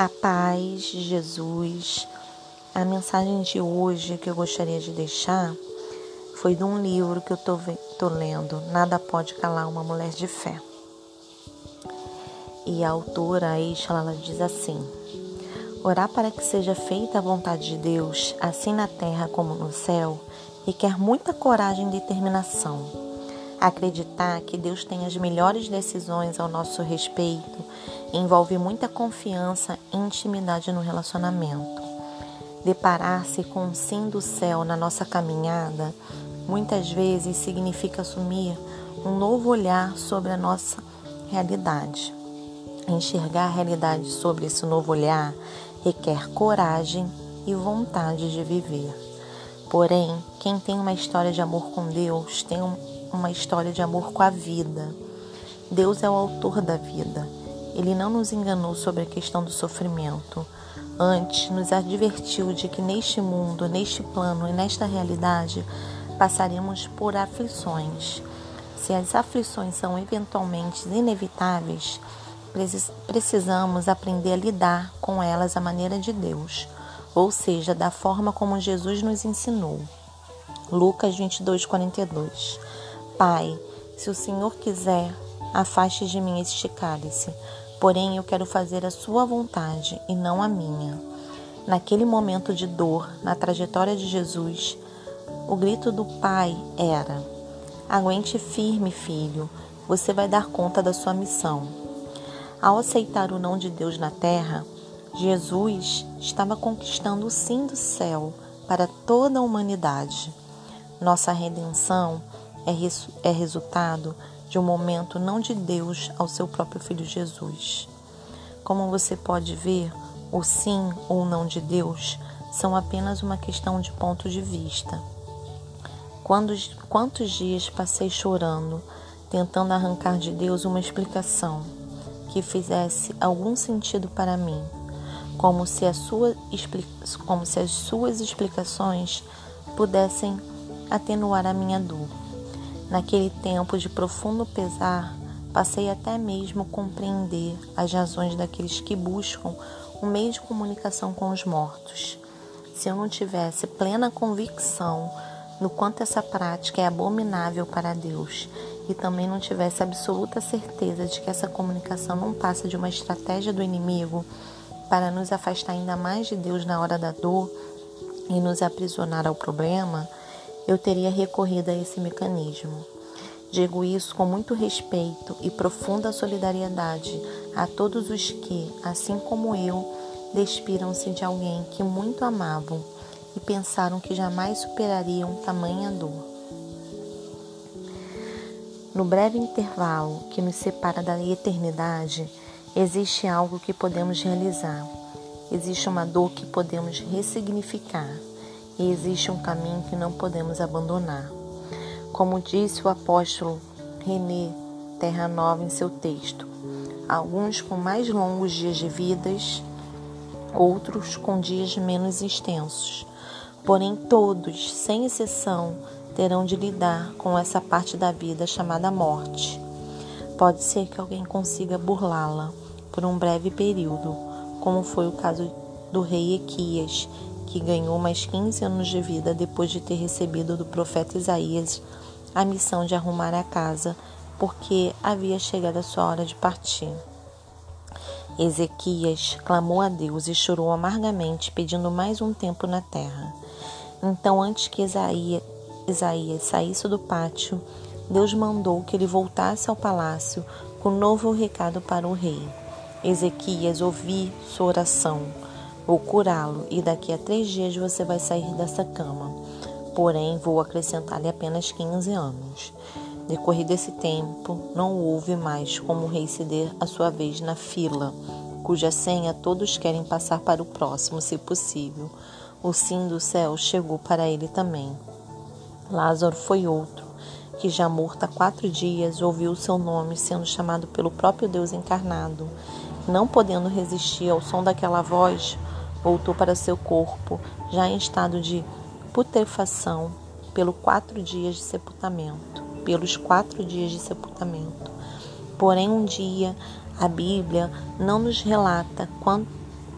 A paz de Jesus. A mensagem de hoje que eu gostaria de deixar foi de um livro que eu tô, tô lendo, Nada Pode Calar uma Mulher de Fé. E a autora, a ela diz assim: Orar para que seja feita a vontade de Deus, assim na terra como no céu, requer muita coragem e determinação. Acreditar que Deus tem as melhores decisões ao nosso respeito envolve muita confiança e intimidade no relacionamento. Deparar-se com o sim do céu na nossa caminhada muitas vezes significa assumir um novo olhar sobre a nossa realidade. Enxergar a realidade sobre esse novo olhar requer coragem e vontade de viver. Porém, quem tem uma história de amor com Deus tem um uma história de amor com a vida. Deus é o autor da vida. Ele não nos enganou sobre a questão do sofrimento. Antes, nos advertiu de que neste mundo, neste plano e nesta realidade passaremos por aflições. Se as aflições são eventualmente inevitáveis, precisamos aprender a lidar com elas à maneira de Deus, ou seja, da forma como Jesus nos ensinou. Lucas 22, 42. Pai, se o Senhor quiser, afaste de mim este cálice, porém eu quero fazer a sua vontade e não a minha. Naquele momento de dor, na trajetória de Jesus, o grito do Pai era: Aguente firme, filho, você vai dar conta da sua missão. Ao aceitar o não de Deus na terra, Jesus estava conquistando o sim do céu para toda a humanidade. Nossa redenção é, é resultado de um momento não de Deus ao seu próprio Filho Jesus. Como você pode ver, o sim ou não de Deus são apenas uma questão de ponto de vista. Quantos, quantos dias passei chorando, tentando arrancar de Deus uma explicação que fizesse algum sentido para mim, como se, a sua, como se as suas explicações pudessem atenuar a minha dor. Naquele tempo de profundo pesar, passei até mesmo a compreender as razões daqueles que buscam um meio de comunicação com os mortos. Se eu não tivesse plena convicção no quanto essa prática é abominável para Deus e também não tivesse absoluta certeza de que essa comunicação não passa de uma estratégia do inimigo para nos afastar ainda mais de Deus na hora da dor e nos aprisionar ao problema, eu teria recorrido a esse mecanismo. Digo isso com muito respeito e profunda solidariedade a todos os que, assim como eu, despiram-se de alguém que muito amavam e pensaram que jamais superariam tamanha dor. No breve intervalo que nos separa da eternidade, existe algo que podemos realizar, existe uma dor que podemos ressignificar e existe um caminho que não podemos abandonar. Como disse o apóstolo René Terra Nova em seu texto, alguns com mais longos dias de vidas, outros com dias menos extensos. Porém, todos, sem exceção, terão de lidar com essa parte da vida chamada morte. Pode ser que alguém consiga burlá-la por um breve período, como foi o caso do rei Equias, que ganhou mais 15 anos de vida depois de ter recebido do profeta Isaías a missão de arrumar a casa, porque havia chegado a sua hora de partir. Ezequias clamou a Deus e chorou amargamente, pedindo mais um tempo na terra. Então, antes que Isaías, Isaías saísse do pátio, Deus mandou que ele voltasse ao palácio com novo recado para o rei. Ezequias, ouvi sua oração Vou curá-lo e daqui a três dias você vai sair dessa cama. Porém, vou acrescentar-lhe apenas 15 anos. Decorrido esse tempo, não houve mais como o rei ceder a sua vez na fila, cuja senha todos querem passar para o próximo, se possível. O sim do céu chegou para ele também. Lázaro foi outro, que já morto há quatro dias ouviu seu nome sendo chamado pelo próprio Deus encarnado. Não podendo resistir ao som daquela voz, voltou para seu corpo, já em estado de putrefação, pelos quatro dias de sepultamento, pelos quatro dias de sepultamento. Porém, um dia a Bíblia não nos relata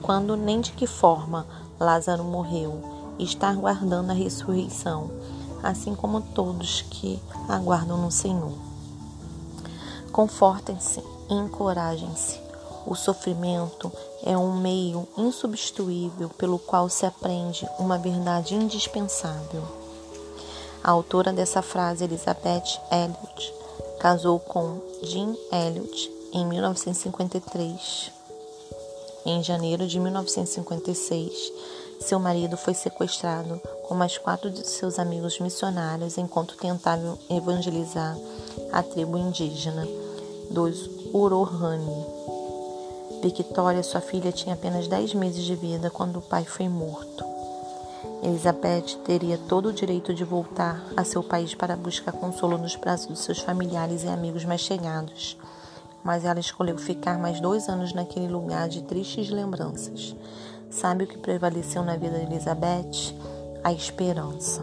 quando nem de que forma Lázaro morreu e está aguardando a ressurreição, assim como todos que aguardam no Senhor. Confortem-se e encorajem-se. O sofrimento é um meio insubstituível pelo qual se aprende uma verdade indispensável. A autora dessa frase, Elizabeth Elliot, casou com Jim Elliot em 1953. Em janeiro de 1956, seu marido foi sequestrado com mais quatro de seus amigos missionários enquanto tentavam evangelizar a tribo indígena dos Urohani. Victoria, sua filha, tinha apenas 10 meses de vida quando o pai foi morto. Elizabeth teria todo o direito de voltar a seu país para buscar consolo nos braços de seus familiares e amigos mais chegados, mas ela escolheu ficar mais dois anos naquele lugar de tristes lembranças. Sabe o que prevaleceu na vida de Elizabeth? A esperança.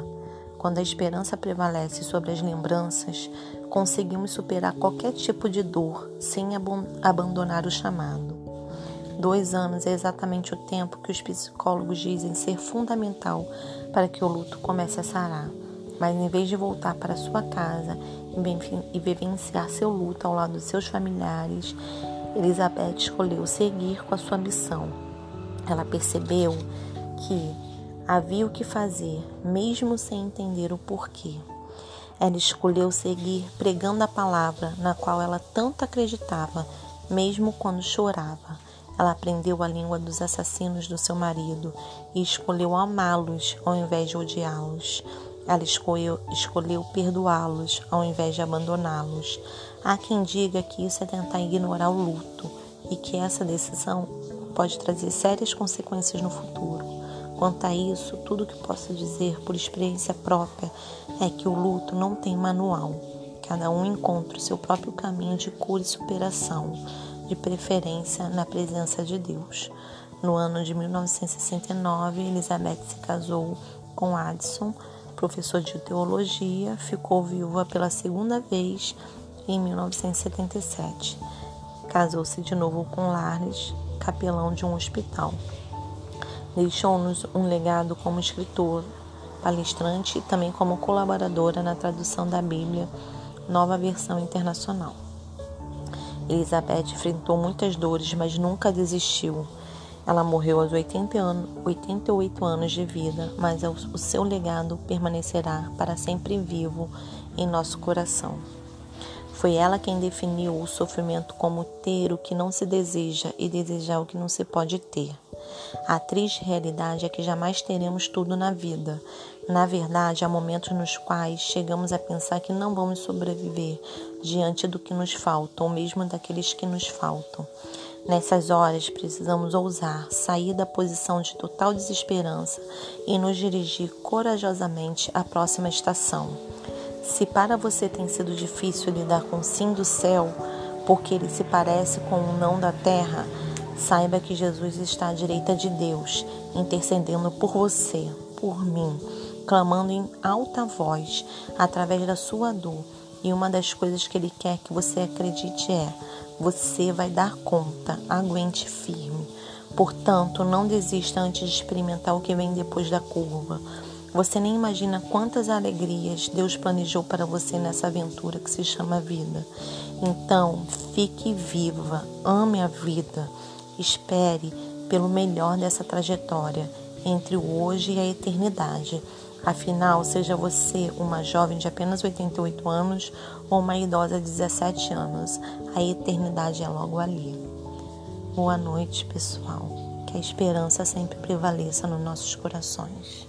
Quando a esperança prevalece sobre as lembranças, conseguimos superar qualquer tipo de dor sem abandonar o chamado. Dois anos é exatamente o tempo que os psicólogos dizem ser fundamental para que o luto comece a sarar. Mas em vez de voltar para sua casa e vivenciar seu luto ao lado de seus familiares, Elizabeth escolheu seguir com a sua missão. Ela percebeu que havia o que fazer, mesmo sem entender o porquê. Ela escolheu seguir pregando a palavra na qual ela tanto acreditava, mesmo quando chorava. Ela aprendeu a língua dos assassinos do seu marido e escolheu amá-los ao invés de odiá-los. Ela escolheu, escolheu perdoá-los ao invés de abandoná-los. Há quem diga que isso é tentar ignorar o luto e que essa decisão pode trazer sérias consequências no futuro. Quanto a isso, tudo que posso dizer por experiência própria é que o luto não tem manual. Cada um encontra o seu próprio caminho de cura e superação, de preferência na presença de Deus. No ano de 1969, Elizabeth se casou com Addison, professor de teologia, ficou viúva pela segunda vez em 1977. Casou-se de novo com Larnes, capelão de um hospital. Deixou-nos um legado como escritor, palestrante e também como colaboradora na tradução da Bíblia, nova versão internacional. Elizabeth enfrentou muitas dores, mas nunca desistiu. Ela morreu aos 80 anos, 88 anos de vida, mas o seu legado permanecerá para sempre vivo em nosso coração. Foi ela quem definiu o sofrimento como ter o que não se deseja e desejar o que não se pode ter. A triste realidade é que jamais teremos tudo na vida. Na verdade, há momentos nos quais chegamos a pensar que não vamos sobreviver diante do que nos falta, ou mesmo daqueles que nos faltam. Nessas horas, precisamos ousar, sair da posição de total desesperança e nos dirigir corajosamente à próxima estação. Se para você tem sido difícil lidar com o sim do céu, porque ele se parece com o não da terra, saiba que Jesus está à direita de Deus, intercedendo por você, por mim, clamando em alta voz através da sua dor. E uma das coisas que ele quer que você acredite é: você vai dar conta, aguente firme. Portanto, não desista antes de experimentar o que vem depois da curva. Você nem imagina quantas alegrias Deus planejou para você nessa aventura que se chama vida. Então, fique viva, ame a vida, espere pelo melhor dessa trajetória entre o hoje e a eternidade. Afinal, seja você uma jovem de apenas 88 anos ou uma idosa de 17 anos, a eternidade é logo ali. Boa noite, pessoal. Que a esperança sempre prevaleça nos nossos corações.